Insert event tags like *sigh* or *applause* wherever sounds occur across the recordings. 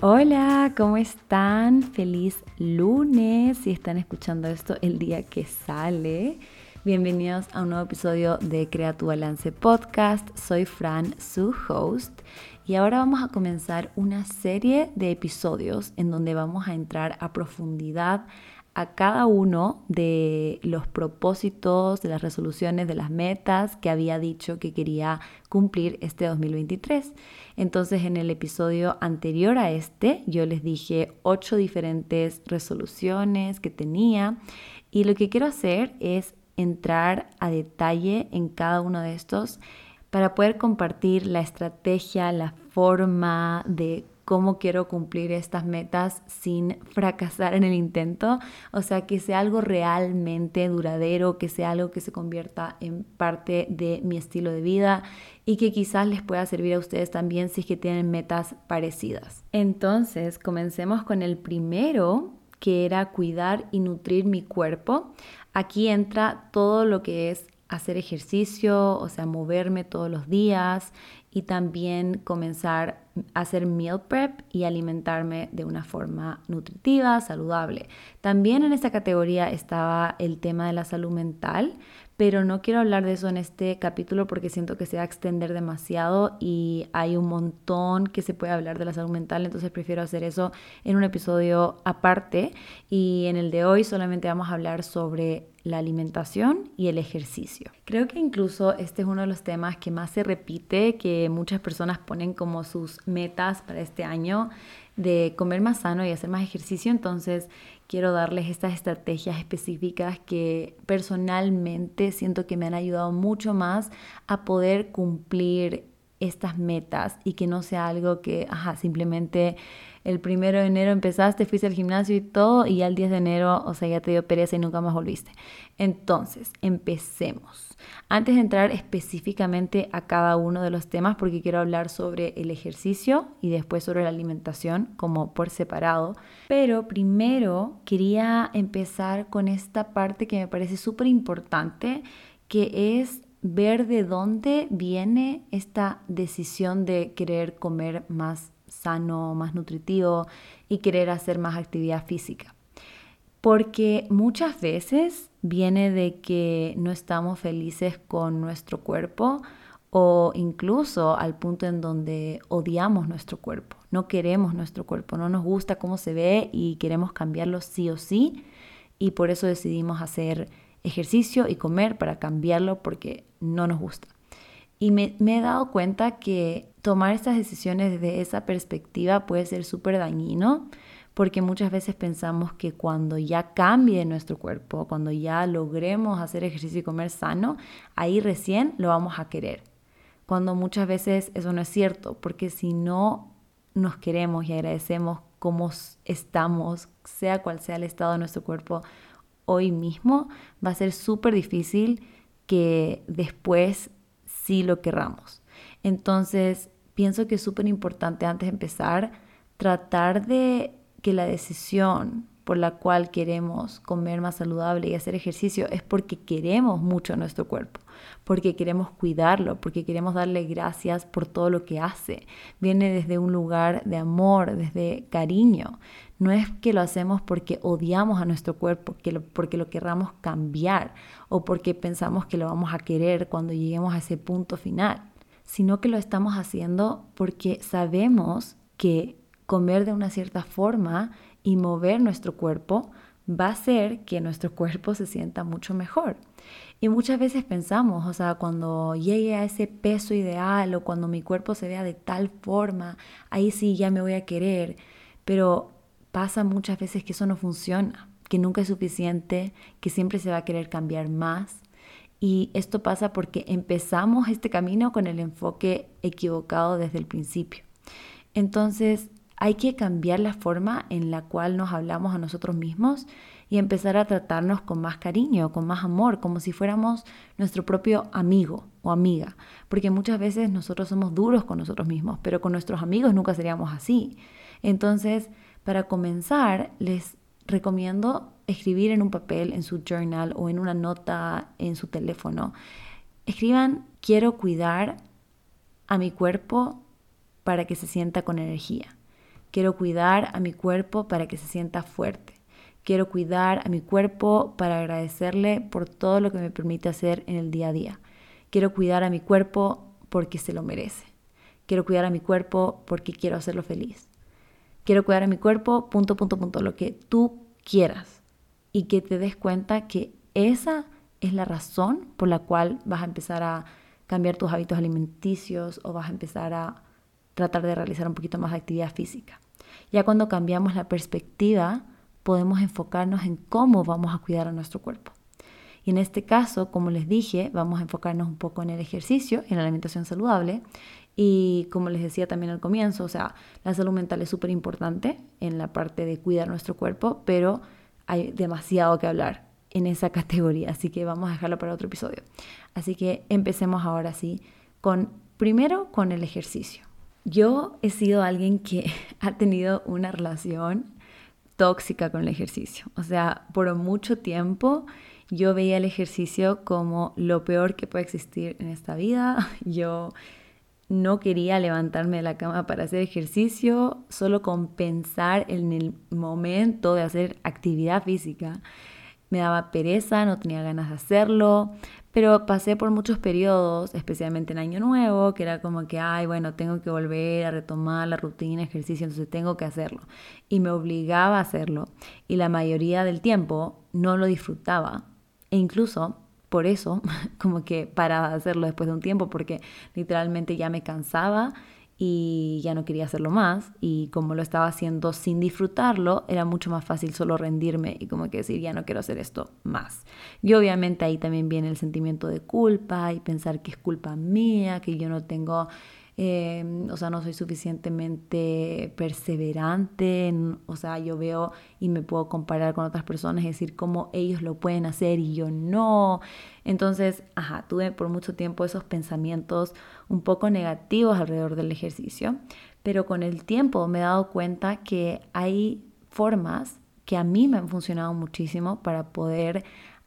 Hola, ¿cómo están? Feliz lunes si están escuchando esto el día que sale. Bienvenidos a un nuevo episodio de Crea tu Balance Podcast. Soy Fran, su host, y ahora vamos a comenzar una serie de episodios en donde vamos a entrar a profundidad a cada uno de los propósitos, de las resoluciones, de las metas que había dicho que quería cumplir este 2023. Entonces en el episodio anterior a este yo les dije ocho diferentes resoluciones que tenía y lo que quiero hacer es entrar a detalle en cada uno de estos para poder compartir la estrategia, la forma de cómo quiero cumplir estas metas sin fracasar en el intento, o sea, que sea algo realmente duradero, que sea algo que se convierta en parte de mi estilo de vida y que quizás les pueda servir a ustedes también si es que tienen metas parecidas. Entonces, comencemos con el primero, que era cuidar y nutrir mi cuerpo. Aquí entra todo lo que es hacer ejercicio, o sea, moverme todos los días y también comenzar a hacer meal prep y alimentarme de una forma nutritiva, saludable. También en esta categoría estaba el tema de la salud mental, pero no quiero hablar de eso en este capítulo porque siento que se va a extender demasiado y hay un montón que se puede hablar de la salud mental, entonces prefiero hacer eso en un episodio aparte y en el de hoy solamente vamos a hablar sobre la alimentación y el ejercicio. Creo que incluso este es uno de los temas que más se repite, que muchas personas ponen como sus metas para este año de comer más sano y hacer más ejercicio, entonces quiero darles estas estrategias específicas que personalmente siento que me han ayudado mucho más a poder cumplir estas metas y que no sea algo que, ajá, simplemente el primero de enero empezaste, fuiste al gimnasio y todo, y ya el 10 de enero, o sea, ya te dio pereza y nunca más volviste. Entonces, empecemos. Antes de entrar específicamente a cada uno de los temas, porque quiero hablar sobre el ejercicio y después sobre la alimentación, como por separado, pero primero quería empezar con esta parte que me parece súper importante, que es ver de dónde viene esta decisión de querer comer más sano, más nutritivo y querer hacer más actividad física. Porque muchas veces viene de que no estamos felices con nuestro cuerpo o incluso al punto en donde odiamos nuestro cuerpo, no queremos nuestro cuerpo, no nos gusta cómo se ve y queremos cambiarlo sí o sí y por eso decidimos hacer ejercicio y comer para cambiarlo porque no nos gusta. Y me, he dado cuenta que tomar estas decisiones desde esa perspectiva puede ser súper dañino porque muchas veces pensamos que cuando ya cambie nuestro cuerpo, cuando ya logremos hacer ejercicio y comer sano, ahí recién lo vamos a querer. Cuando muchas veces eso no es cierto, porque si no nos queremos y agradecemos cómo estamos, sea cual sea el estado de nuestro cuerpo hoy mismo, va a ser súper difícil que después sí lo querramos. Entonces, pienso que es súper importante antes de empezar tratar de que la decisión por la cual queremos comer más saludable y hacer ejercicio es porque queremos mucho a nuestro cuerpo, porque queremos cuidarlo, porque queremos darle gracias por todo lo que hace. Viene desde un lugar de amor, desde cariño. No es que lo hacemos porque odiamos a nuestro cuerpo, que porque lo querramos cambiar o porque pensamos que lo vamos a querer cuando lleguemos a ese punto final sino que lo estamos haciendo porque sabemos que comer de una cierta forma y mover nuestro cuerpo va a hacer que nuestro *laughs* cuerpo se sienta mucho mejor. Y muchas veces pensamos, o sea, cuando llegue a ese peso ideal o cuando mi cuerpo se vea de tal forma, ahí sí ya me voy a querer. Pero pasa muchas veces que eso no funciona, que nunca es suficiente, que siempre se va a querer cambiar más y esto pasa porque empezamos este camino con el enfoque equivocado desde el principio. Entonces hay que cambiar la forma en la cual nos hablamos a nosotros mismos y empezar a tratarnos con más cariño, con más amor, como si fuéramos nuestro propio amigo o amiga. Porque muchas veces nosotros somos duros con nosotros mismos, pero con nuestros amigos nunca seríamos así. Entonces, para comenzar, les recomiendo escribir en un papel, en su journal o en una nota en su teléfono. Escriban, quiero cuidar a mi cuerpo para que se sienta con energía. Quiero cuidar a mi cuerpo para que se sienta fuerte. Quiero cuidar a mi cuerpo para agradecerle por todo lo que me permite hacer en el día a día. Quiero cuidar a mi cuerpo porque se lo merece. Quiero cuidar a mi cuerpo porque quiero hacerlo feliz. Quiero cuidar a mi cuerpo, punto, punto, punto, lo que tú quieras. Y que te des cuenta que esa es la razón por la cual vas a empezar a cambiar tus hábitos alimenticios o vas a empezar a tratar de realizar un poquito más de actividad física. Ya cuando cambiamos la perspectiva, podemos enfocarnos en cómo vamos a cuidar a nuestro cuerpo. Y en este caso, como les dije, vamos a enfocarnos un poco en el ejercicio, en la alimentación saludable. Y como les decía también al comienzo, o sea, la salud mental es súper importante en la parte de cuidar nuestro cuerpo, pero hay demasiado que hablar en esa *laughs* categoría, así que vamos a dejarlo para otro episodio. Así que empecemos ahora sí con, primero con el ejercicio. Yo he sido alguien que *laughs* ha tenido una relación tóxica con el ejercicio. O sea, por mucho tiempo yo veía el ejercicio como lo peor que puede existir en esta vida. *laughs* Yo no quería levantarme de la cama para hacer ejercicio, solo con pensar en el momento de hacer actividad física. Me daba pereza, no tenía ganas de hacerlo, pero pasé por muchos periodos, especialmente en Año Nuevo, que era como que, ay, bueno, tengo que volver a retomar la rutina, ejercicio, entonces tengo que hacerlo. Y me obligaba a hacerlo. Y la mayoría del tiempo no lo disfrutaba. E incluso por eso, *laughs* como que paraba de hacerlo después de un tiempo, porque literalmente ya me cansaba y ya no quería hacerlo más y como lo estaba haciendo sin disfrutarlo, era mucho más fácil solo rendirme y como que decir, ya no quiero hacer esto más. Y obviamente ahí también viene el sentimiento de culpa y pensar que es culpa mía, que yo no tengo Em, o sea, no soy suficientemente perseverante, o sea, yo veo y me puedo comparar con otras personas y decir cómo ellos lo pueden hacer y yo no. Entonces, ajá, tuve por mucho tiempo esos pensamientos un poco negativos alrededor del ejercicio, pero con el tiempo me he dado cuenta que hay formas que a mí me han funcionado muchísimo para poder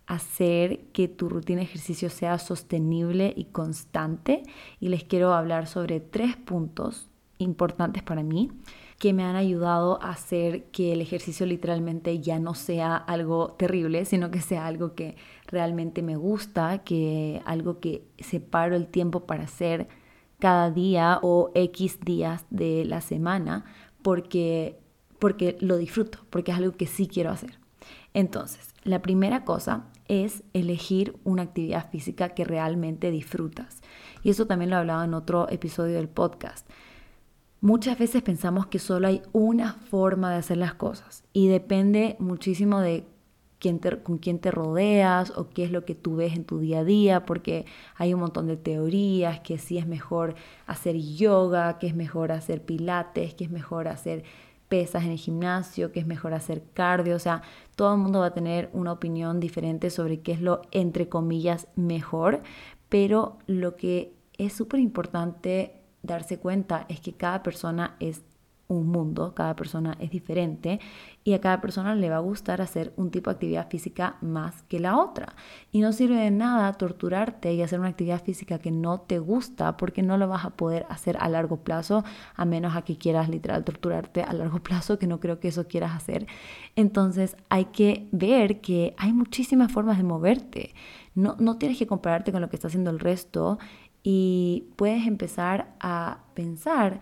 hacer que tu rutina de ejercicio sea sostenible y constante. Y les quiero hablar sobre tres puntos importantes para mí que me han ayudado a hacer que el ejercicio literalmente ya no sea algo terrible, sino que sea algo que realmente me gusta, que algo que separo el tiempo para hacer cada día o X días de la semana porque porque lo disfruto, porque es algo que sí quiero hacer. Entonces, la primera cosa es elegir una actividad física que realmente disfrutas. Y eso también lo hablaba en otro episodio del podcast. Muchas veces pensamos que solo hay una forma de hacer las cosas y depende muchísimo de quién con quién te rodeas o qué es lo que tú ves en tu día a día, porque hay un montón de teorías que si es mejor hacer yoga, que es mejor hacer pilates, que es mejor hacer pesas en el gimnasio, que es mejor hacer cardio, o sea, todo el mundo va a tener una opinión diferente sobre qué es lo, entre comillas, mejor, pero lo que es súper importante darse cuenta es que cada persona es un mundo, cada persona es diferente y a cada persona le va a gustar hacer un tipo de actividad física más que la otra. Y no sirve de nada torturarte y hacer una actividad física que no te gusta porque no lo vas a poder hacer a largo plazo a menos a que quieras literal torturarte a largo *laughs* plazo, que no creo que eso quieras hacer. Entonces hay que ver que hay muchísimas formas de moverte. No, no tienes que compararte con lo que está haciendo el resto y puedes empezar a pensar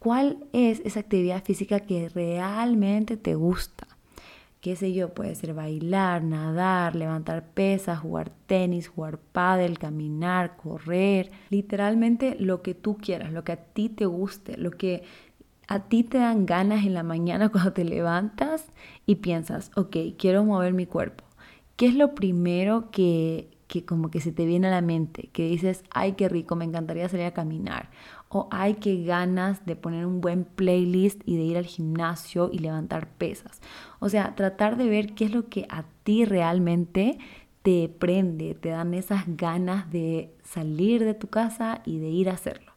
¿Cuál es esa actividad física que realmente te gusta? qué sé yo, puede ser bailar, nadar, levantar pesas, jugar tenis, jugar pádel, caminar, correr, literalmente lo que tú quieras, lo que a ti te guste, lo que a ti te dan ganas en la mañana *laughs* cuando te levantas y piensas, ok, quiero mover mi cuerpo. ¿Qué es lo primero que, que como que se te viene a la mente? Que dices, ay, qué rico, me encantaría salir a caminar o hay que ganas de poner un buen playlist y de ir al gimnasio y levantar pesas. O sea, tratar de ver qué es lo que a ti realmente te prende, te dan esas ganas de salir de tu casa y de ir a hacerlo.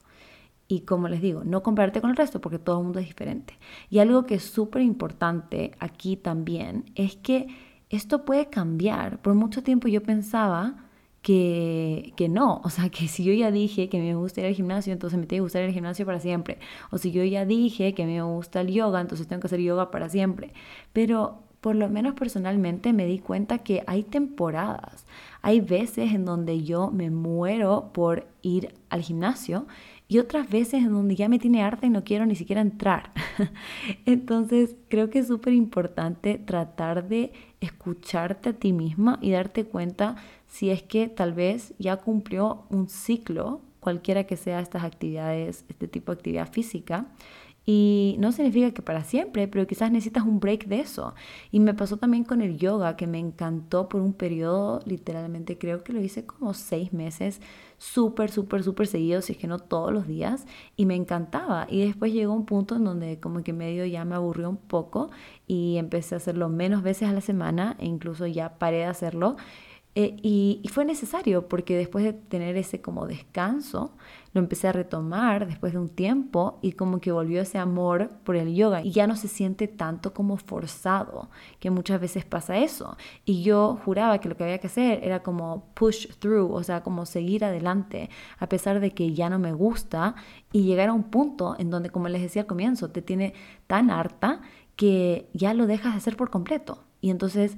Y como les digo, no compararte con el resto porque todo el mundo es diferente. Y algo que es súper importante aquí también es que esto puede cambiar. Por mucho tiempo yo pensaba que, que, no. O sea, que si yo ya dije que me gusta ir al gimnasio, entonces me tiene que gustar ir al gimnasio para siempre. O si yo ya dije que me gusta el yoga, entonces tengo que hacer yoga para siempre. Pero por lo menos personalmente me di cuenta que hay temporadas, hay veces en donde yo me muero por ir al gimnasio y otras veces en donde ya me tiene harta y no quiero ni siquiera entrar. *laughs* Entonces creo que es súper importante tratar de escucharte a ti misma y darte cuenta si es que tal vez ya cumplió un ciclo, cualquiera que sea estas actividades, este tipo de actividad física, y no significa que para siempre, pero quizás necesitas un break de eso. Y me pasó también con el yoga, que me encantó por un periodo, literalmente creo que lo hice como seis meses, súper, súper, súper seguido, si es que no todos los días, y me encantaba. Y después llegó un punto en donde como que medio ya me aburrió un poco y empecé a hacerlo menos veces a la semana e incluso ya paré de hacerlo. Eh, y, fue necesario porque después de tener ese como descanso, lo empecé a retomar después de un tiempo y como que volvió ese amor por el yoga y ya no se siente tanto como forzado, que muchas veces pasa eso. Y yo juraba que lo que había que hacer era como push through, o sea, como seguir adelante, a pesar de que ya no me gusta y llegar a un punto en donde, como les decía al comienzo, te tiene tan harta que ya lo dejas de hacer por completo. Y entonces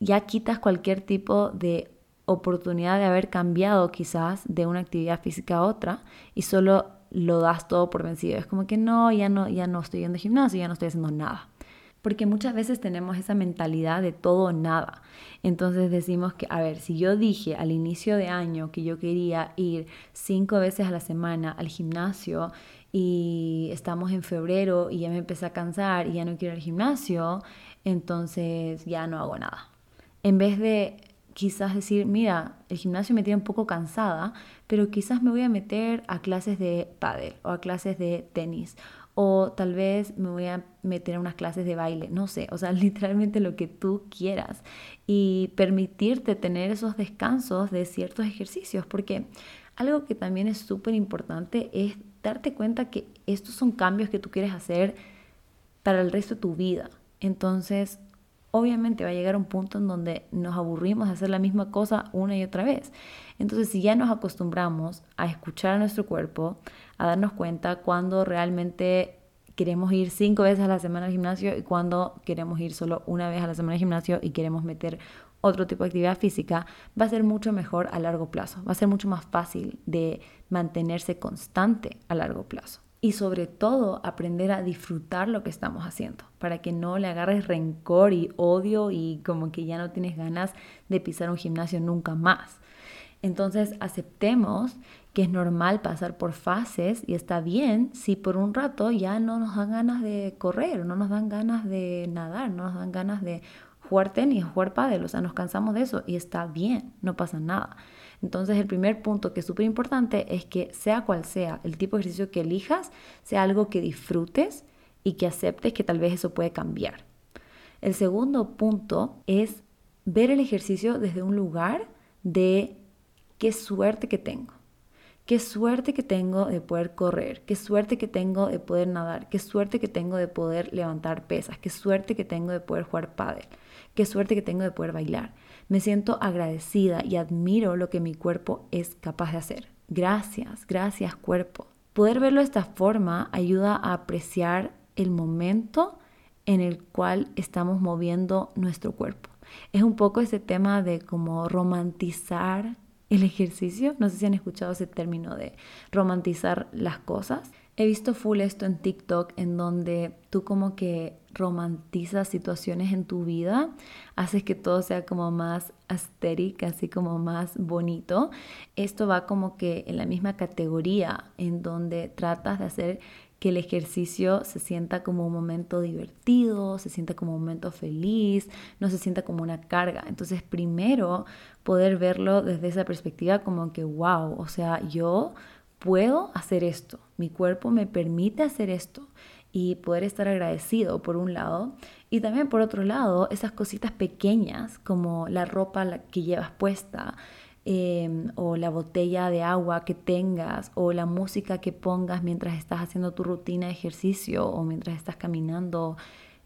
ya quitas cualquier tipo de oportunidad de haber cambiado quizás de una actividad física a otra y solo lo das todo por vencido. Es como que no, ya no, ya no estoy yendo al gimnasio, ya no estoy haciendo nada. Porque muchas veces tenemos esa mentalidad de todo o nada. Entonces decimos que, a ver, si yo dije al inicio de año que yo quería ir cinco veces a la semana al gimnasio y estamos en febrero y ya me empecé a cansar y ya no quiero ir al gimnasio, entonces ya no hago nada en vez de quizás decir, mira, el gimnasio me tiene un poco cansada, pero quizás me voy a meter a clases de pádel o a clases de tenis o tal vez me voy a meter a unas clases de baile, no sé, o sea, *laughs* literalmente lo que tú quieras y permitirte tener esos descansos de ciertos ejercicios, porque algo que también es súper importante es darte cuenta que estos son cambios que tú quieres hacer para el resto de tu vida. Entonces, obviamente va a llegar un punto en donde nos aburrimos de hacer la misma cosa una y otra vez. Entonces, si ya nos acostumbramos a escuchar a nuestro cuerpo, a darnos cuenta cuando realmente queremos ir cinco veces a la semana al gimnasio y cuando queremos ir solo una vez a la semana al gimnasio y queremos meter otro tipo de actividad física, va a ser mucho mejor a largo plazo, va a ser mucho más fácil de mantenerse constante a largo plazo y sobre todo aprender a disfrutar lo que estamos haciendo, para que no le agarres rencor y odio y como que ya no tienes ganas de pisar un gimnasio nunca más. Entonces aceptemos que es normal pasar por fases y está bien si por un rato ya no nos dan ganas de correr, no nos dan ganas de nadar, no nos dan ganas de jugar tenis, jugar pádel, o sea, nos cansamos de eso y está bien, no pasa nada. Entonces el primer punto que es súper importante es que sea cual sea el tipo de ejercicio que elijas, sea algo que disfrutes y que aceptes que tal vez eso puede cambiar. El segundo punto es ver el ejercicio desde un lugar de qué suerte que tengo. Qué suerte que tengo de poder correr, qué suerte que tengo de poder nadar, qué suerte que tengo de poder levantar pesas, qué suerte que tengo de poder jugar pádel, qué suerte que tengo de poder bailar. Me siento agradecida y admiro lo que mi cuerpo es capaz de hacer. Gracias, gracias cuerpo. Poder verlo de esta forma ayuda a apreciar el momento en el cual estamos moviendo nuestro cuerpo. Es un poco ese tema de como romantizar el ejercicio. No sé si han escuchado ese término de romantizar las cosas. He visto full esto en TikTok en donde tú como que romantizas situaciones en tu vida, haces que todo sea como más asteric, así como más bonito. Esto va como que en la misma categoría en donde tratas de hacer que el ejercicio se sienta como un momento divertido, se sienta como un momento feliz, no se sienta como una carga. Entonces, primero poder verlo desde esa perspectiva como que, wow, o sea, yo puedo hacer esto, mi cuerpo me permite hacer esto y poder estar agradecido por un lado y también por otro lado esas cositas pequeñas como la ropa que llevas puesta em, o la botella de agua que tengas o la música que pongas mientras estás haciendo tu rutina de ejercicio o mientras estás caminando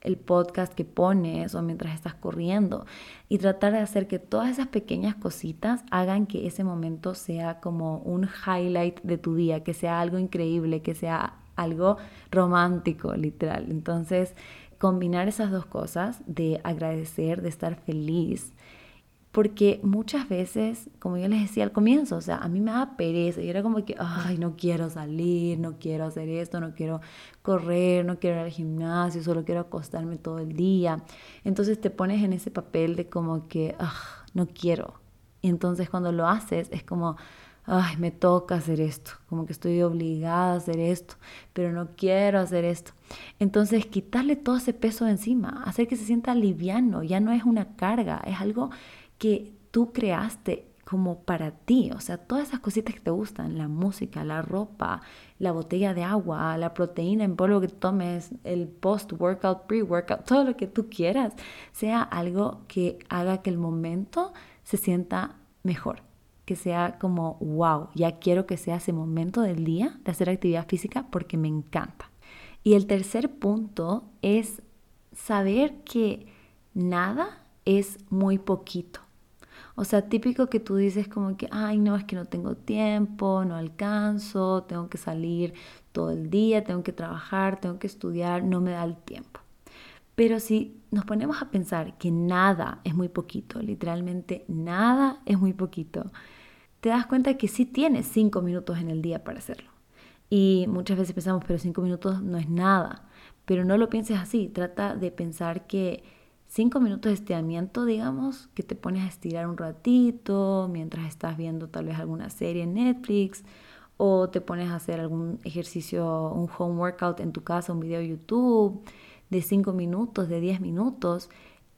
el podcast que pones o mientras estás corriendo y tratar de hacer que todas esas pequeñas cositas hagan que ese momento sea como un highlight de tu día, que sea algo increíble, que sea algo romántico, literal. Entonces, combinar esas dos cosas de agradecer, de estar feliz porque muchas veces, como yo les decía al comienzo, o sea, a mí me da pereza y era como que, ay, no quiero salir, no quiero hacer esto, no quiero correr, no quiero ir al gimnasio, solo quiero acostarme todo el día. Entonces te pones en ese papel de como que, ah, no quiero. Y entonces cuando lo haces es como, ay, me toca hacer esto, como que estoy obligada a hacer esto, pero no quiero hacer esto. Entonces, quitarle todo ese peso de encima, hacer que se sienta liviano, ya no es una carga, es algo que tú creaste como para ti, o sea, todas esas cositas que te gustan, la música, la ropa, la botella de agua, la proteína en polvo que tomes, el post-workout, pre-workout, todo lo que tú quieras, sea algo que haga que el momento se sienta mejor, que sea como, wow, ya quiero que sea ese momento del día de hacer actividad física porque me encanta. Y el tercer punto es saber que nada es muy poquito. O sea, típico que tú dices como que, ay, no, es que no tengo tiempo, no alcanzo, tengo que salir todo el día, tengo que trabajar, tengo que estudiar, no me da el tiempo. Pero si nos ponemos a pensar que nada es muy poquito, literalmente nada es muy poquito, te das cuenta que sí tienes cinco minutos en el día para hacerlo. Y muchas veces pensamos, pero cinco minutos no es nada. Pero no lo pienses así, trata de pensar que cinco minutos de estiramiento, digamos, que te pones a estirar un ratito mientras estás viendo tal vez alguna serie en Netflix o te pones a hacer algún ejercicio, un home workout en tu casa, un video de YouTube de cinco minutos, de 10 minutos,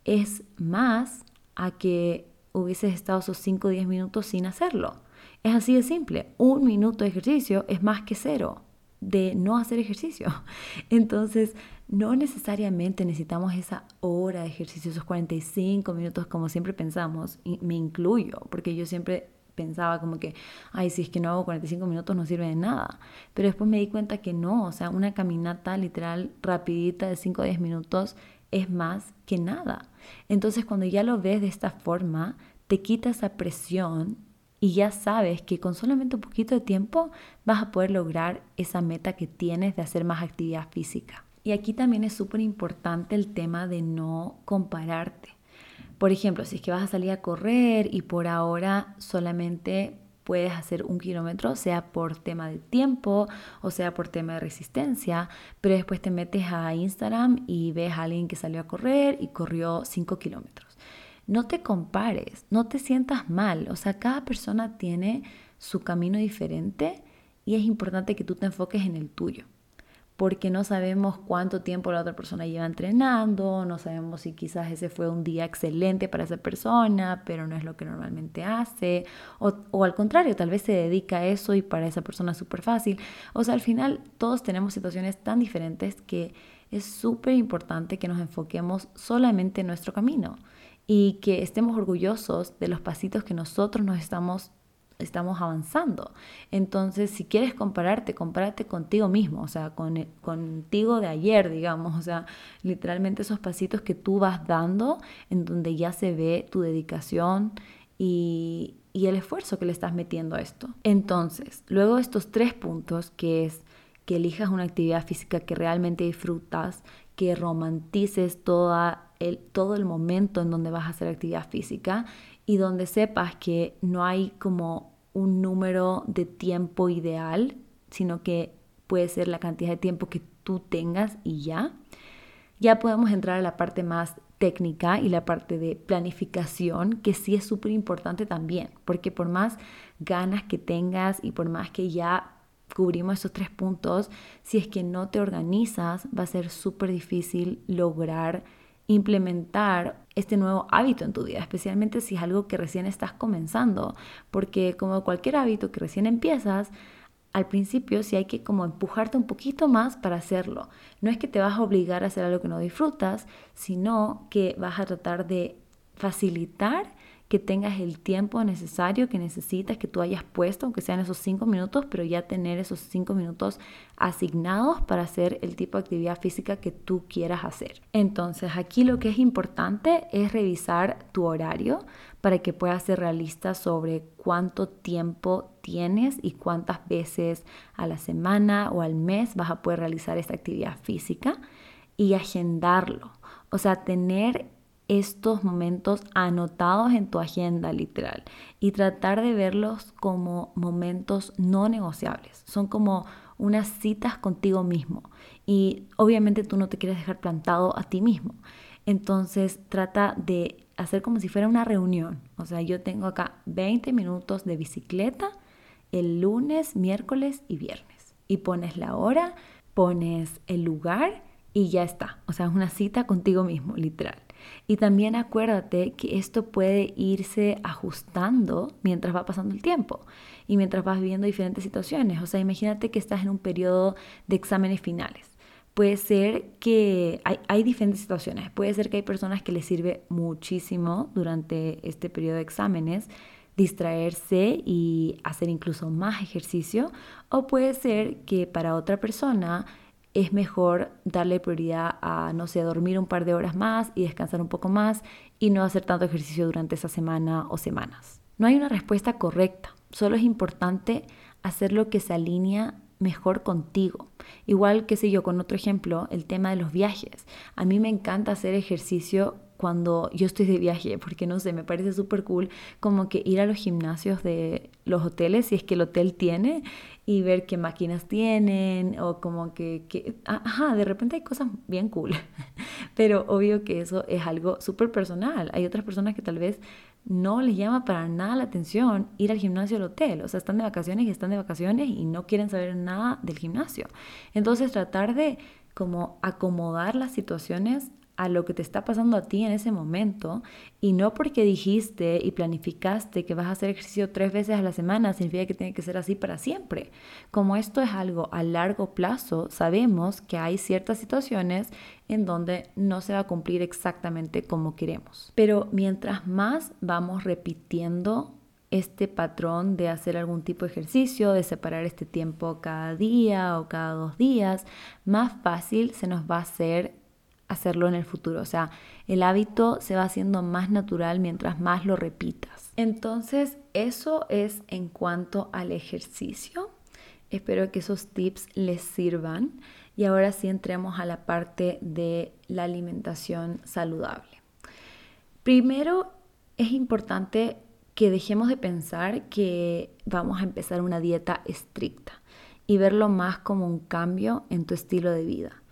es más a que hubieses estado esos 5 o 10 minutos sin hacerlo. Es así de simple. Un minuto de ejercicio es más que cero de no hacer ejercicio. *laughs* Entonces, no necesariamente necesitamos esa hora de ejercicio, esos 45 minutos como siempre pensamos, y me incluyo, porque yo siempre pensaba como que, ay, si es que no hago 45 minutos no sirve de nada. Pero después me di cuenta que no, o sea, una caminata literal rapidita de 5 o 10 minutos es más que nada. Entonces cuando ya lo ves de esta forma, te quita esa presión y ya sabes que con solamente un poquito de tiempo vas a poder lograr esa meta que tienes de hacer más actividad física. Y aquí también es súper importante el tema de no compararte. Por ejemplo, si es que vas a salir a correr y por ahora solamente puedes hacer un kilómetro, sea por tema de tiempo o sea por tema de resistencia, pero después te metes a Instagram y ves a alguien que salió a correr y corrió 5 kilómetros. No te compares, no te sientas mal, o sea, cada persona tiene su camino diferente y es importante que tú te enfoques en el tuyo porque no sabemos cuánto tiempo la otra persona lleva entrenando, no sabemos si quizás ese fue un día excelente para esa persona, pero no es lo que normalmente hace, o, al contrario, tal vez se dedica a eso y para esa persona es súper fácil. O sea, al final todos tenemos situaciones tan diferentes que es súper importante que nos enfoquemos solamente en nuestro camino y que estemos orgullosos de los pasitos que nosotros nos estamos estamos avanzando. Entonces, si quieres compararte, compárate contigo mismo, o sea, con, contigo de ayer, digamos, o sea, literalmente esos pasitos que tú vas dando en donde ya se ve tu dedicación y, y el esfuerzo que le estás metiendo a esto. Entonces, luego estos tres puntos, que es que elijas una actividad física que realmente disfrutas, que romantices toda el, todo el momento en donde vas a hacer actividad física y donde sepas que no hay como un número de tiempo ideal, sino que puede ser la cantidad de tiempo que tú tengas y ya. Ya podemos entrar a la parte más técnica y la parte de planificación, que sí es súper importante también, porque por más ganas que tengas y por más que ya cubrimos esos tres puntos, si es que no te organizas, va a ser súper difícil lograr implementar este nuevo hábito en tu vida, especialmente si es algo que recién estás comenzando, porque como cualquier hábito que recién empiezas, al principio sí hay que como empujarte un poquito más para hacerlo. No es que te vas a obligar a hacer algo que no disfrutas, sino que vas a tratar de facilitar que tengas el tiempo necesario que necesitas, que tú hayas puesto, aunque sean esos cinco minutos, pero ya tener esos cinco minutos asignados para hacer el tipo de actividad física que tú quieras hacer. Entonces aquí lo que es importante es revisar tu horario para que puedas ser realista sobre cuánto tiempo tienes y cuántas veces a la semana o al mes vas a poder realizar esta actividad física y agendarlo. O sea, tener estos momentos anotados en tu agenda literal y tratar de verlos como momentos no negociables. Son como unas citas contigo mismo y obviamente tú no te quieres dejar plantado a ti mismo. Entonces trata de hacer como si fuera una reunión. O sea, yo tengo acá 20 minutos de bicicleta el lunes, miércoles y viernes. Y pones la hora, pones el lugar y ya está. O sea, es una cita contigo mismo, literal. Y también acuérdate que esto puede irse ajustando mientras va pasando el tiempo y mientras vas viviendo diferentes situaciones. O sea, imagínate que estás en un periodo de exámenes finales. Puede ser que hay, hay diferentes situaciones. Puede ser que hay personas que les sirve muchísimo durante este periodo de exámenes distraerse y hacer incluso más ejercicio. O puede ser que para otra persona es mejor darle prioridad a, no sé, dormir un par de horas más y descansar un poco más y no hacer tanto ejercicio durante esa semana o semanas. No hay una respuesta correcta, solo es importante hacer lo que se alinea mejor contigo. Igual que sé yo, con otro ejemplo, el tema de los viajes. A mí me encanta hacer ejercicio cuando yo estoy de viaje, porque no sé, me parece súper cool como que ir a los gimnasios de los hoteles, si es que el hotel tiene, y ver qué máquinas tienen, o como que, que ajá, de repente hay cosas bien cool, *laughs* pero obvio que eso es algo súper personal. Hay otras personas que tal vez no les llama para nada la atención ir al gimnasio del hotel, o sea, están de vacaciones y están de vacaciones y no quieren saber nada del gimnasio. Entonces tratar de como acomodar las situaciones a lo que te está pasando a ti en ese momento y no porque dijiste y planificaste que vas a hacer ejercicio tres veces a la semana significa que tiene que ser así para siempre. Como esto es algo a largo plazo, sabemos que hay ciertas situaciones en donde no se va a cumplir exactamente como queremos. Pero mientras más vamos repitiendo este patrón de hacer algún tipo de ejercicio, de separar este tiempo cada día o cada dos días, más fácil se nos va a hacer hacerlo en el futuro. O sea, el hábito se va haciendo más natural mientras más lo repitas. Entonces, eso es en cuanto al ejercicio. Espero que esos tips les sirvan. Y ahora sí entremos a la parte de la alimentación saludable. Primero, es importante que dejemos de pensar que vamos a empezar una dieta estricta y verlo más como un cambio en tu estilo de vida.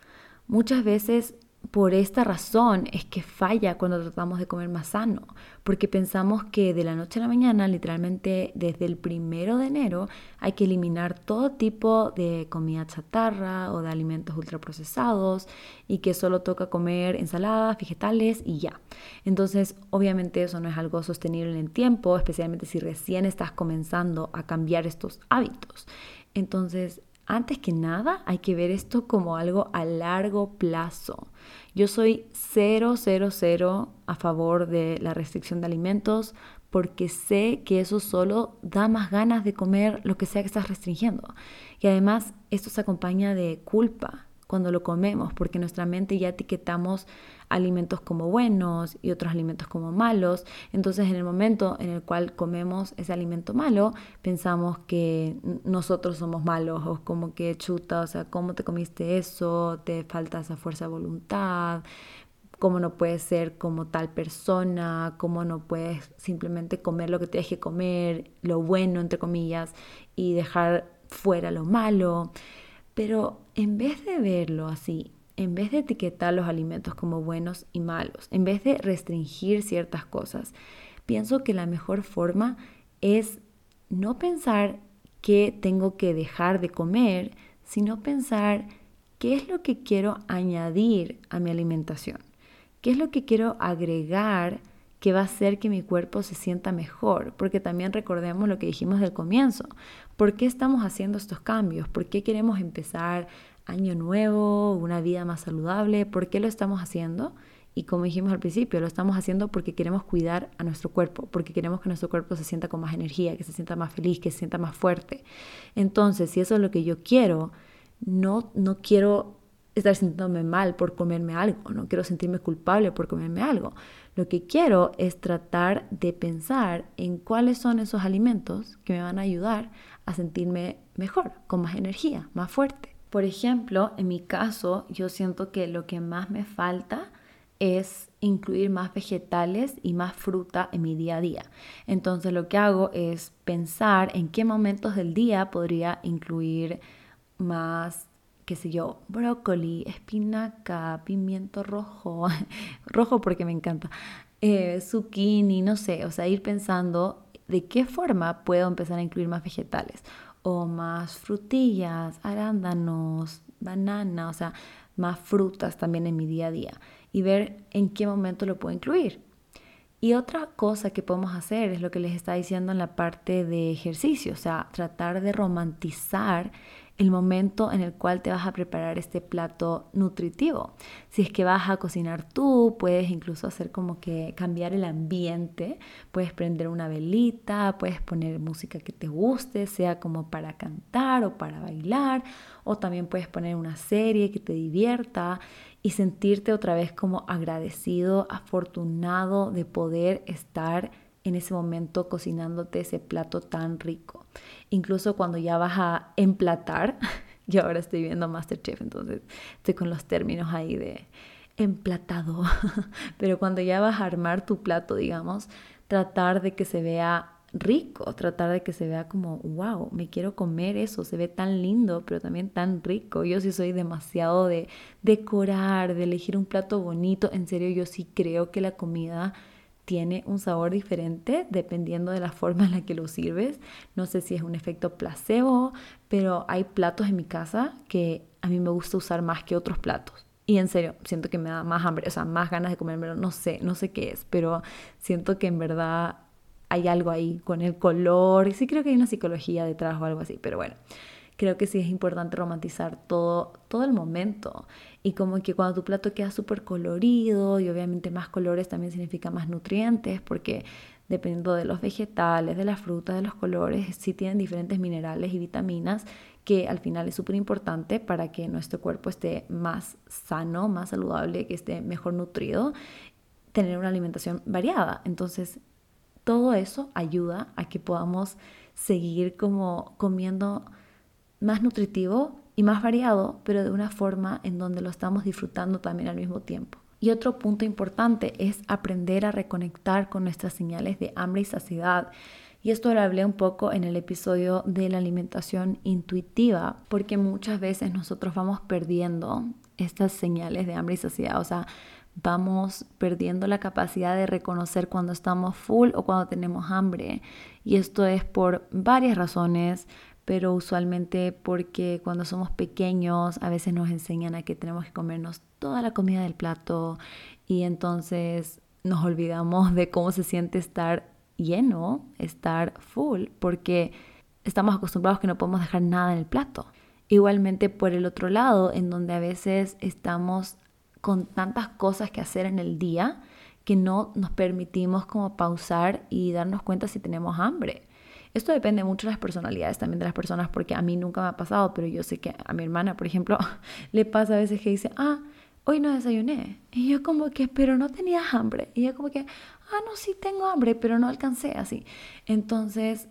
Muchas veces por esta razón es que falla cuando tratamos de comer más sano, porque pensamos que de la noche a la mañana, literalmente desde el primero de enero, hay que eliminar todo tipo de comida chatarra o de alimentos ultraprocesados y que solo toca comer ensaladas, vegetales y ya. Entonces, obviamente eso no es algo sostenible en el tiempo, especialmente si recién estás comenzando a cambiar estos hábitos. Entonces, antes que nada, hay que ver esto como algo a largo plazo. Yo soy cero, cero, cero a favor de la restricción de alimentos porque sé que eso solo da más ganas de comer lo que sea que estás restringiendo. Y además, esto se acompaña de culpa cuando lo comemos, porque nuestra mente ya etiquetamos alimentos como buenos y otros alimentos como malos. Entonces, en el momento en el cual comemos ese alimento malo, pensamos que nosotros somos malos o como que chuta, o sea, ¿cómo te comiste eso? Te falta esa fuerza de voluntad. ¿Cómo no puedes ser como tal persona? ¿Cómo no puedes simplemente comer lo que tienes que comer, lo bueno, entre comillas, y dejar fuera lo malo? Pero en vez de verlo así, en vez de etiquetar los alimentos como buenos y malos, en vez de restringir ciertas cosas, pienso que la mejor forma es no pensar qué tengo que dejar de comer, sino pensar qué es lo que quiero añadir a mi alimentación, qué es lo que quiero agregar que va a hacer que mi cuerpo se sienta mejor, porque también recordemos lo que dijimos del comienzo, ¿por qué estamos haciendo estos cambios? ¿Por qué queremos empezar año nuevo, una vida más saludable? ¿Por qué lo estamos haciendo? Y como dijimos al principio, lo estamos haciendo porque queremos cuidar a nuestro cuerpo, porque queremos que nuestro cuerpo se sienta con más energía, que se sienta más feliz, que se sienta más fuerte. Entonces, si eso es lo que yo quiero, no, no quiero estar sintiéndome mal por comerme algo, no quiero sentirme culpable por comerme algo. Lo que quiero es tratar de pensar en cuáles son esos alimentos que me van a ayudar a sentirme mejor, con más energía, más fuerte. Por ejemplo, en mi caso, yo siento que lo que más me falta es incluir más vegetales y más fruta en mi día a día. Entonces lo que hago es pensar en qué momentos del día podría incluir más, qué sé yo, brócoli, espinaca, pimiento rojo, *laughs* rojo porque me encanta, eh, zucchini, no sé, o sea, ir pensando de qué forma puedo empezar a incluir más vegetales o más frutillas, arándanos, banana, o sea, más frutas también en mi día a día y ver en qué momento lo puedo incluir. Y otra cosa que podemos hacer es lo que les está diciendo en la parte de ejercicio, o sea, tratar de romantizar el momento en el cual te vas a preparar este plato nutritivo. Si es que vas a cocinar tú, puedes incluso hacer como que cambiar el ambiente, puedes prender una velita, puedes poner música que te guste, sea como para cantar o para bailar, o también puedes poner una serie que te divierta y sentirte otra vez como agradecido, afortunado de poder estar en ese momento cocinándote ese plato tan rico. Incluso cuando ya vas a emplatar, *laughs* yo ahora estoy viendo Masterchef, entonces estoy con los términos ahí de emplatado, *laughs* pero cuando ya vas a armar tu plato, digamos, tratar de que se vea rico, tratar de que se vea como, wow, me quiero comer eso, se ve tan lindo, pero también tan rico. Yo sí soy demasiado de decorar, de elegir un plato bonito, en serio yo sí creo que la comida tiene un sabor diferente dependiendo de la forma en la que lo sirves. No sé si es un efecto placebo, pero hay platos en mi casa que a mí me gusta usar más que otros platos. Y en serio, siento que me da más hambre, o sea, más ganas de comérmelo. No sé, no sé qué es, pero siento que en verdad hay algo ahí con el color. Sí creo que hay una psicología detrás o algo así, pero bueno creo que sí es importante romantizar todo, todo el momento. Y como que cuando tu plato queda súper colorido y obviamente más colores también significa más nutrientes porque dependiendo de los vegetales, de las frutas, de los colores, sí tienen diferentes minerales y vitaminas que al final es súper importante para que nuestro cuerpo esté más sano, más saludable, que esté mejor nutrido, tener una alimentación variada. Entonces, todo eso ayuda a que podamos seguir como comiendo más nutritivo y más variado, pero de una forma en donde lo estamos disfrutando también al mismo tiempo. Y otro punto importante es aprender a reconectar con nuestras señales de hambre y saciedad. Y esto lo hablé un poco en el episodio de la alimentación intuitiva, porque muchas veces nosotros vamos perdiendo estas señales de hambre y saciedad. O sea, vamos perdiendo la capacidad de reconocer cuando estamos full o cuando tenemos hambre. Y esto es por varias razones pero usualmente porque cuando somos pequeños a veces nos enseñan a que tenemos que comernos toda la comida del plato y entonces nos olvidamos de cómo se siente estar lleno, estar full, porque estamos acostumbrados que no podemos dejar nada en el plato. Igualmente por el otro lado, en donde a veces estamos con tantas cosas que hacer en el día que no nos permitimos como pausar y darnos cuenta si tenemos hambre. Esto depende mucho de las personalidades también de las personas, porque a mí nunca me ha pasado, pero yo sé que a mi hermana, por ejemplo, *laughs* le pasa a veces que dice, ah, hoy no desayuné. Y yo como que, pero no tenía hambre. Y ella como que, ah, no, sí tengo hambre, pero no alcancé así. Entonces,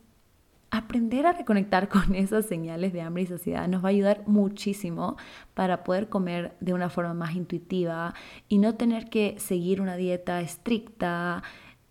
aprender a reconectar *laughs* con esas señales de hambre y saciedad nos va a ayudar muchísimo para poder comer de una forma más intuitiva y no tener que seguir una dieta estricta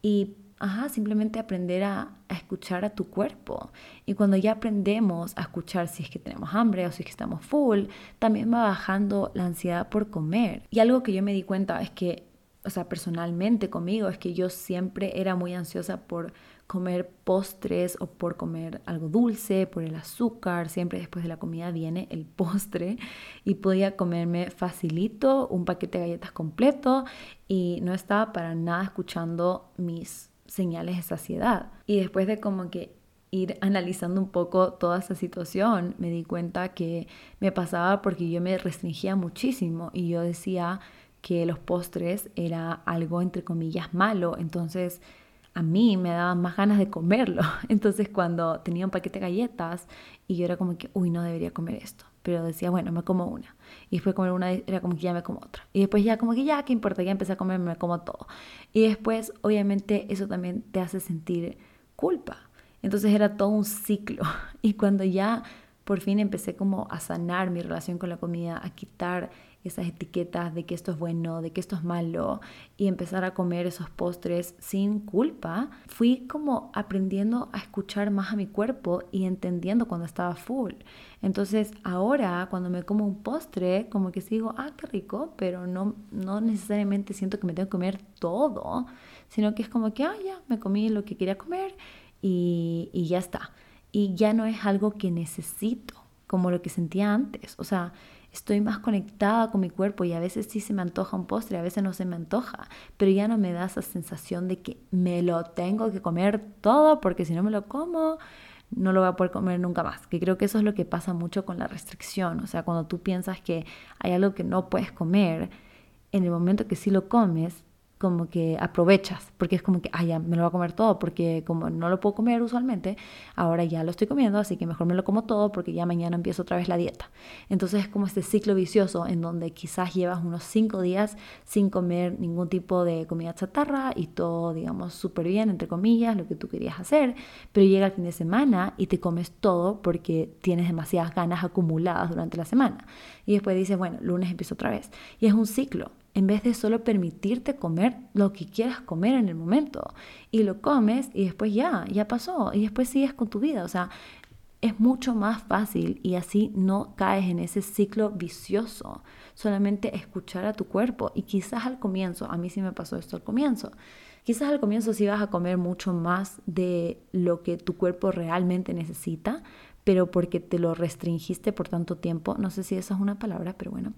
y Ajá, simplemente aprender a, escuchar a tu cuerpo. Y cuando ya aprendemos a escuchar si es que tenemos hambre o si es que estamos full, también va bajando la ansiedad por comer. Y algo que yo me di cuenta es que, o sea, personalmente conmigo, es que yo siempre era muy ansiosa por comer postres o por comer algo dulce, por el azúcar. Siempre después de la comida viene el postre y podía comerme facilito un paquete de galletas completo y no estaba para nada escuchando mis señales de saciedad. Y después de como que ir analizando un poco toda esa situación, me di cuenta que me pasaba porque yo me restringía muchísimo y yo decía que los postres era algo entre comillas malo, entonces a mí me daban más ganas de comerlo. *laughs* Entonces cuando tenía un paquete de galletas y yo era como que, uy, no debería comer esto, pero decía, bueno, me como una. Y después comer una era como que ya me como otra. Y después ya como que ya, ¿qué importa? Ya empecé a comer, me como todo. Y después, obviamente, eso también te hace sentir culpa. Entonces era todo un ciclo. *laughs* Y cuando ya por fin empecé como a sanar mi relación con la comida, a quitar esas etiquetas de que esto es bueno, de que esto es malo y empezar a comer esos postres sin culpa, fui como aprendiendo a escuchar más a mi cuerpo y entendiendo cuando estaba full. Entonces ahora cuando me como un postre, como que sigo, ah, qué rico, pero no, no necesariamente siento que me tengo que comer todo, sino que es como que, ah, ya, me comí lo que quería comer y, y ya está. Y ya no es algo que necesito, como lo que sentía antes. O sea, estoy más conectada con mi cuerpo y a veces sí se me antoja un postre, a veces no se me antoja, pero ya no me da esa sensación de que me lo tengo que comer todo porque si no me lo como no lo voy a poder comer nunca más. Que creo que eso es lo que pasa mucho con la restricción, o sea, cuando tú piensas que hay algo que no puedes comer, en el momento que sí lo comes, como que aprovechas, porque es como que, ah, ya me lo voy a comer todo, porque como no lo puedo comer usualmente, ahora ya lo estoy comiendo, así que mejor me lo como todo porque ya mañana empiezo otra vez la dieta. Entonces es como este ciclo vicioso en donde quizás llevas unos cinco días sin comer ningún tipo de comida chatarra y todo, digamos, súper bien, entre comillas, lo que tú querías hacer, pero llega el fin de semana y te comes todo porque tienes demasiadas ganas acumuladas durante la semana. Y después dices, bueno, lunes empiezo otra vez. Y es un ciclo en vez de solo permitirte comer lo que quieras comer en el momento. Y lo comes y después ya, ya pasó. Y después sigues con tu vida. O sea, es mucho más fácil y así no caes en ese ciclo vicioso. Solamente escuchar a tu cuerpo. Y quizás al comienzo, a mí sí me pasó esto al comienzo. Quizás al comienzo sí vas a comer mucho más de lo que tu cuerpo realmente necesita, pero porque te lo restringiste por tanto tiempo. No sé si esa es una palabra, pero bueno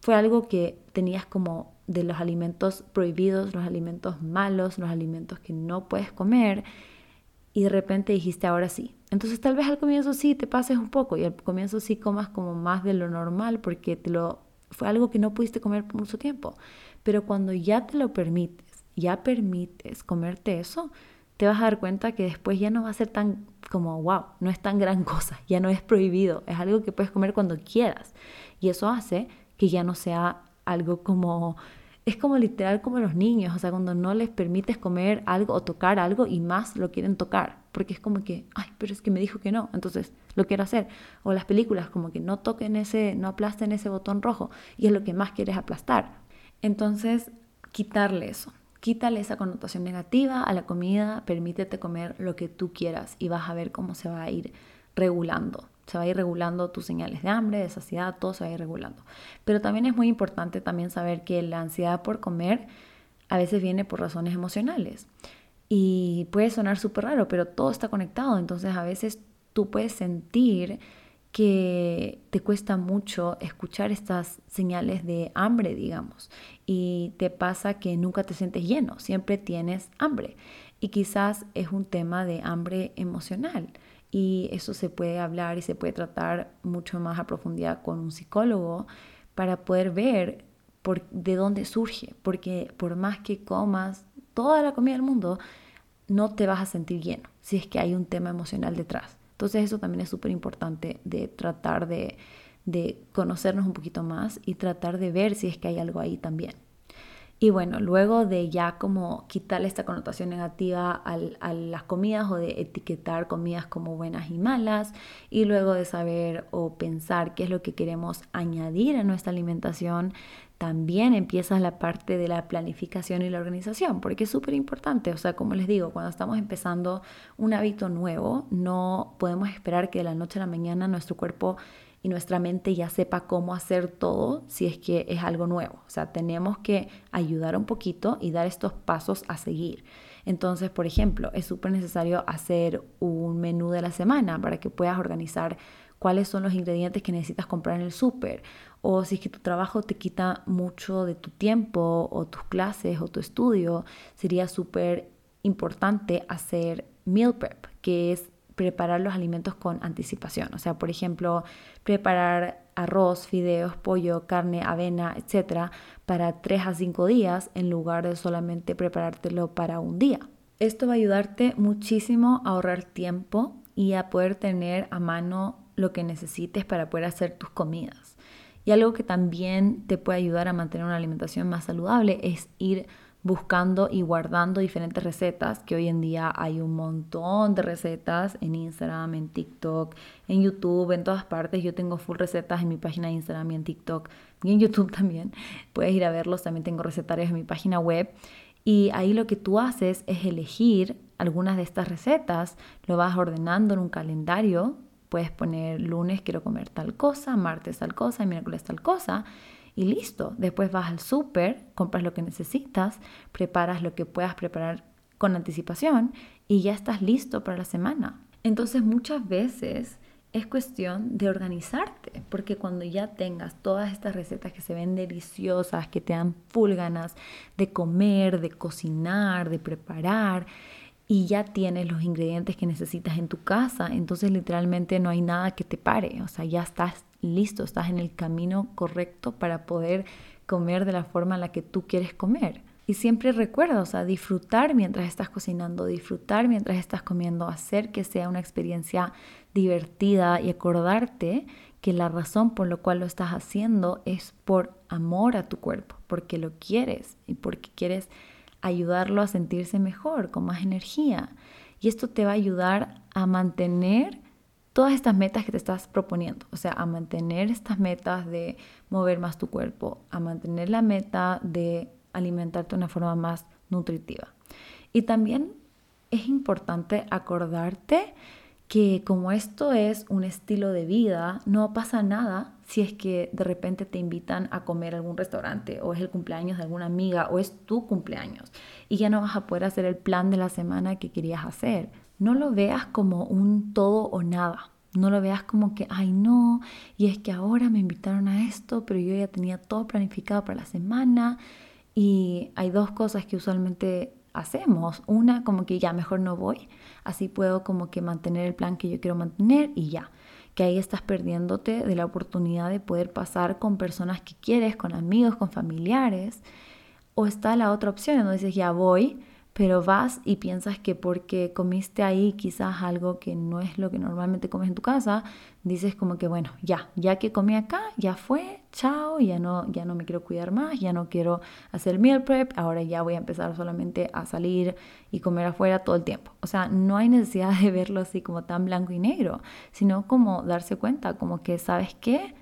fue algo que tenías como de los alimentos prohibidos, los alimentos malos, los alimentos que no puedes comer y de repente dijiste ahora sí. Entonces tal vez al comienzo sí te pases un poco y al comienzo sí comas como más de lo normal porque te lo fue algo que no pudiste comer por mucho tiempo. Pero cuando ya te lo permites, ya permites comerte eso, te vas a dar cuenta que después ya no va a ser tan como, wow, no es tan gran *laughs* cosa, ya no es prohibido, es algo que puedes comer cuando quieras. Y eso hace que ya no sea algo como es como literal como los niños, o sea, cuando no les permites comer algo o tocar algo y más lo quieren tocar, porque es como que, ay, pero es que me dijo que no, entonces lo quiero hacer. O las películas, como que no toquen ese, no aplasten ese botón rojo y es lo que más quieres aplastar. Entonces, quitarle eso, quítale esa connotación negativa a la comida, permítete comer lo que tú quieras y vas a ver cómo se va a ir regulando se va a ir regulando tus señales de hambre, de saciedad, todo se va a ir regulando. Pero también es muy importante también saber que la ansiedad por comer a veces viene por razones emocionales. Y puede sonar súper raro, pero todo está conectado. Entonces a veces tú puedes sentir que te cuesta mucho escuchar estas señales de hambre, digamos, y te pasa que nunca te sientes lleno, siempre tienes hambre. Y quizás es un tema de hambre emocional y eso se puede hablar y se puede tratar mucho más a profundidad con un psicólogo para poder ver por, de dónde surge, porque por más que comas toda la comida del mundo, no te vas a sentir lleno si es que hay un tema emocional detrás. Entonces eso también es súper importante de tratar de, de conocernos un poquito más y tratar de ver si es que hay algo ahí también. Y bueno, luego de ya como quitarle esta connotación negativa a las comidas o de etiquetar comidas como buenas y malas, y luego de saber o pensar qué es lo que queremos añadir a nuestra alimentación, también empieza la parte de la planificación y la organización, porque es súper importante. O sea, como les digo, cuando estamos empezando un hábito nuevo, no podemos esperar que de la noche a la mañana nuestro cuerpo y nuestra mente ya sepa cómo hacer todo si es que es algo nuevo. O sea, tenemos que ayudar un poquito y dar estos pasos a seguir. Entonces, por ejemplo, es súper necesario hacer un menú de la semana para que puedas organizar cuáles son los ingredientes que necesitas comprar en el súper. O si es que tu trabajo te quita mucho de tu tiempo o tus clases o tu estudio, sería súper importante hacer meal prep, que es preparar los alimentos con anticipación. O sea, por ejemplo, preparar arroz, fideos, pollo, carne, avena, etcétera, para 3 a 5 días en lugar de solamente preparártelo para un día. Esto va a ayudarte muchísimo a ahorrar tiempo y a poder tener a mano lo que necesites para poder hacer tus comidas. Y algo que también te puede ayudar a mantener una alimentación más saludable es ir buscando y guardando diferentes recetas, que hoy en día hay un montón de recetas en Instagram, en TikTok, en YouTube, en todas partes. Yo tengo full recetas en mi página de Instagram y en TikTok y en YouTube *laughs* también. Puedes ir a verlos, también tengo recetarios en mi página web. Y ahí lo que tú haces es elegir algunas de estas recetas, lo vas ordenando en un calendario. Puedes poner lunes quiero comer tal cosa, martes tal cosa, miércoles tal cosa y listo. Después vas al súper, compras lo que necesitas, preparas lo que puedas preparar con anticipación y ya estás listo para la semana. Entonces muchas veces es cuestión de organizarte, porque cuando ya tengas todas estas recetas que se ven deliciosas, que te dan full de comer, de cocinar, de preparar, y ya tienes los ingredientes que necesitas en tu casa, entonces literalmente no hay nada que te pare, o sea, ya estás listo, estás en el camino correcto para poder comer de la forma en la que tú quieres comer. Y siempre recuerda, o sea, disfrutar mientras estás cocinando, disfrutar mientras estás comiendo, hacer que sea una experiencia divertida y acordarte que la razón por la cual lo estás haciendo es por amor a tu cuerpo, porque lo quieres y porque quieres ayudarlo a sentirse mejor, con más energía. Y esto te va a ayudar a mantener todas estas metas que te estás proponiendo, o sea, a mantener estas metas de mover más tu cuerpo, a mantener la meta de alimentarte de una forma más nutritiva. Y también es importante acordarte que como esto es un estilo de vida, no pasa nada si es que de repente te invitan a comer a algún restaurante o es el cumpleaños de alguna amiga o es tu cumpleaños y ya no vas a poder hacer el plan de la semana que querías hacer. No lo veas como un todo o nada. No lo veas como que, ay no, y es que ahora me invitaron a esto, pero yo ya tenía todo planificado para la semana. Y hay dos cosas que usualmente hacemos. Una, como que ya mejor no voy, así puedo como que mantener el plan que yo quiero mantener y ya. Que ahí estás perdiéndote de la oportunidad de poder pasar con personas que quieres, con amigos, con familiares. O está la otra opción, donde dices, ya voy, pero vas y piensas que porque comiste ahí quizás algo que no es lo que normalmente comes en tu casa, dices como que bueno, ya, ya que comí acá, ya fue, chao, ya no, ya no me quiero cuidar más, ya no quiero hacer meal prep, ahora ya voy a empezar solamente a salir y comer afuera todo el tiempo. O sea, no hay necesidad de verlo así como tan blanco y negro, sino como darse cuenta, como que, ¿sabes qué?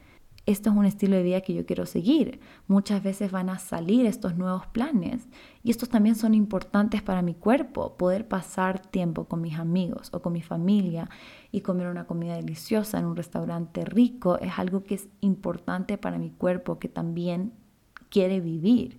Esto es un estilo de vida que yo quiero seguir. Muchas veces van a salir estos nuevos planes y estos también son importantes para mi cuerpo. Poder pasar tiempo con mis amigos o con mi familia y comer una comida deliciosa en un restaurante rico es algo que es importante para mi cuerpo que también quiere vivir.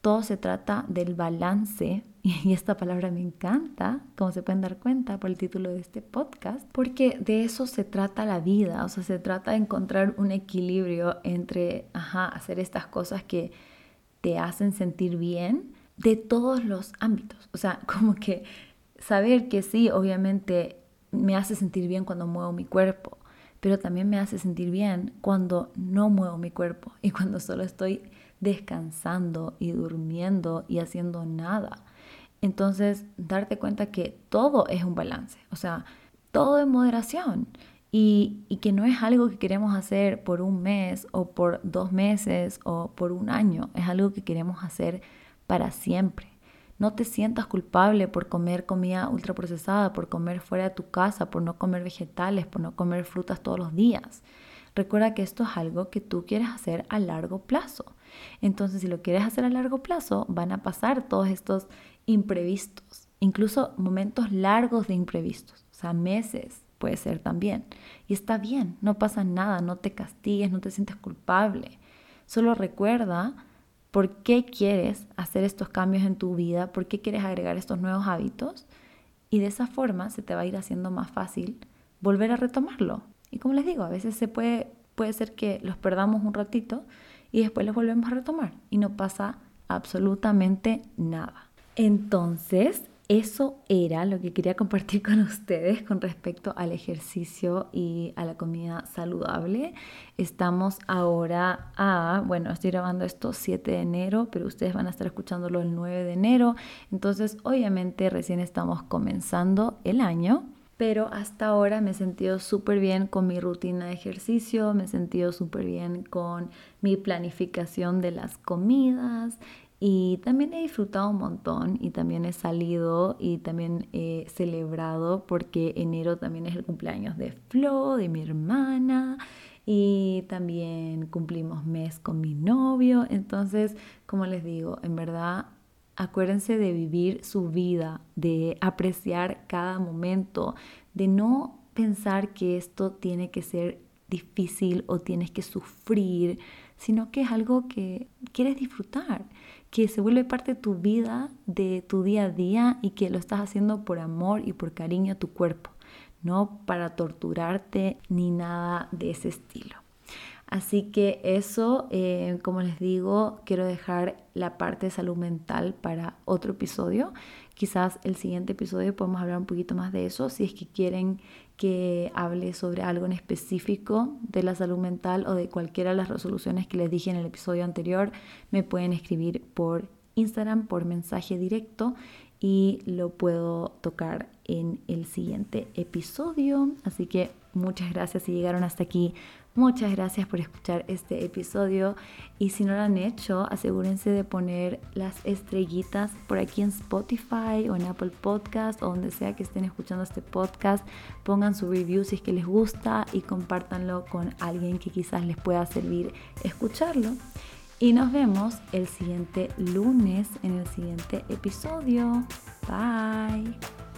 Todo se trata del balance. *laughs* Y esta palabra me encanta, como se pueden dar cuenta por el título de este podcast, porque de eso se trata la vida, o sea, se trata de encontrar un equilibrio entre, ajá, hacer estas cosas que te hacen sentir bien de todos los ámbitos, o sea, *laughs* como que saber que sí, obviamente me hace sentir bien cuando muevo mi cuerpo, pero también me hace sentir bien cuando no muevo mi cuerpo y cuando solo estoy descansando y durmiendo y haciendo nada. Entonces, darte cuenta que todo es un balance, o sea, todo en moderación y, y, que no es algo que queremos hacer por un mes o por dos meses o por un año, es algo que queremos hacer para siempre. No te sientas culpable por comer comida ultraprocesada, por comer fuera de tu casa, por no comer vegetales, por no comer frutas todos los días. Recuerda que esto es algo que tú quieres hacer a largo plazo. Entonces, si lo quieres hacer a largo plazo, van a pasar todos estos imprevistos, incluso momentos largos de imprevistos, o sea, meses puede ser también. Y está bien, no pasa nada, no te castigues, no te sientes culpable. Solo recuerda por qué quieres hacer estos cambios en tu vida, por qué quieres agregar estos nuevos hábitos y de esa forma se te va a ir haciendo más fácil volver a retomarlo. Y como les digo, a veces se puede, puede ser que los perdamos un ratito y después los volvemos a retomar y no pasa absolutamente nada. Entonces, eso era lo que quería compartir con ustedes con respecto al ejercicio y a la comida saludable. Estamos ahora a, bueno, estoy grabando esto 7 de enero, pero ustedes van a estar escuchándolo el 9 de enero. Entonces, obviamente, recién estamos comenzando el año. Pero hasta ahora me he sentido súper bien con mi rutina de ejercicio, me he sentido súper bien con mi planificación de las comidas y también he disfrutado un montón y también he salido y también he celebrado porque enero también es el cumpleaños de Flo, de mi hermana y también cumplimos mes con mi novio. Entonces, como les digo, en verdad acuérdense de vivir su vida, de apreciar cada momento, de no pensar que esto tiene que ser difícil o tienes que sufrir, sino que es algo que quieres disfrutar que se vuelve parte de tu vida, de tu día a día y que lo estás haciendo por amor y por cariño a tu cuerpo, no para torturarte ni nada de ese estilo. Así que eso, eh, como les digo, quiero dejar la parte de salud mental para otro episodio. Quizás el siguiente episodio podemos hablar un poquito más de eso, si es que quieren que hable sobre algo en específico de la salud mental o de cualquiera de las resoluciones que les dije en el episodio anterior, me pueden escribir por Instagram, por mensaje directo y lo puedo tocar en el siguiente episodio. Así que muchas gracias si llegaron hasta aquí. Muchas gracias por escuchar este episodio y si no lo han hecho, asegúrense de poner las estrellitas por aquí en Spotify o en Apple Podcast o donde sea que estén escuchando este podcast. Pongan su review si es que les gusta y compártanlo con alguien que quizás les pueda servir escucharlo. Y nos vemos el siguiente lunes en el siguiente episodio. Bye.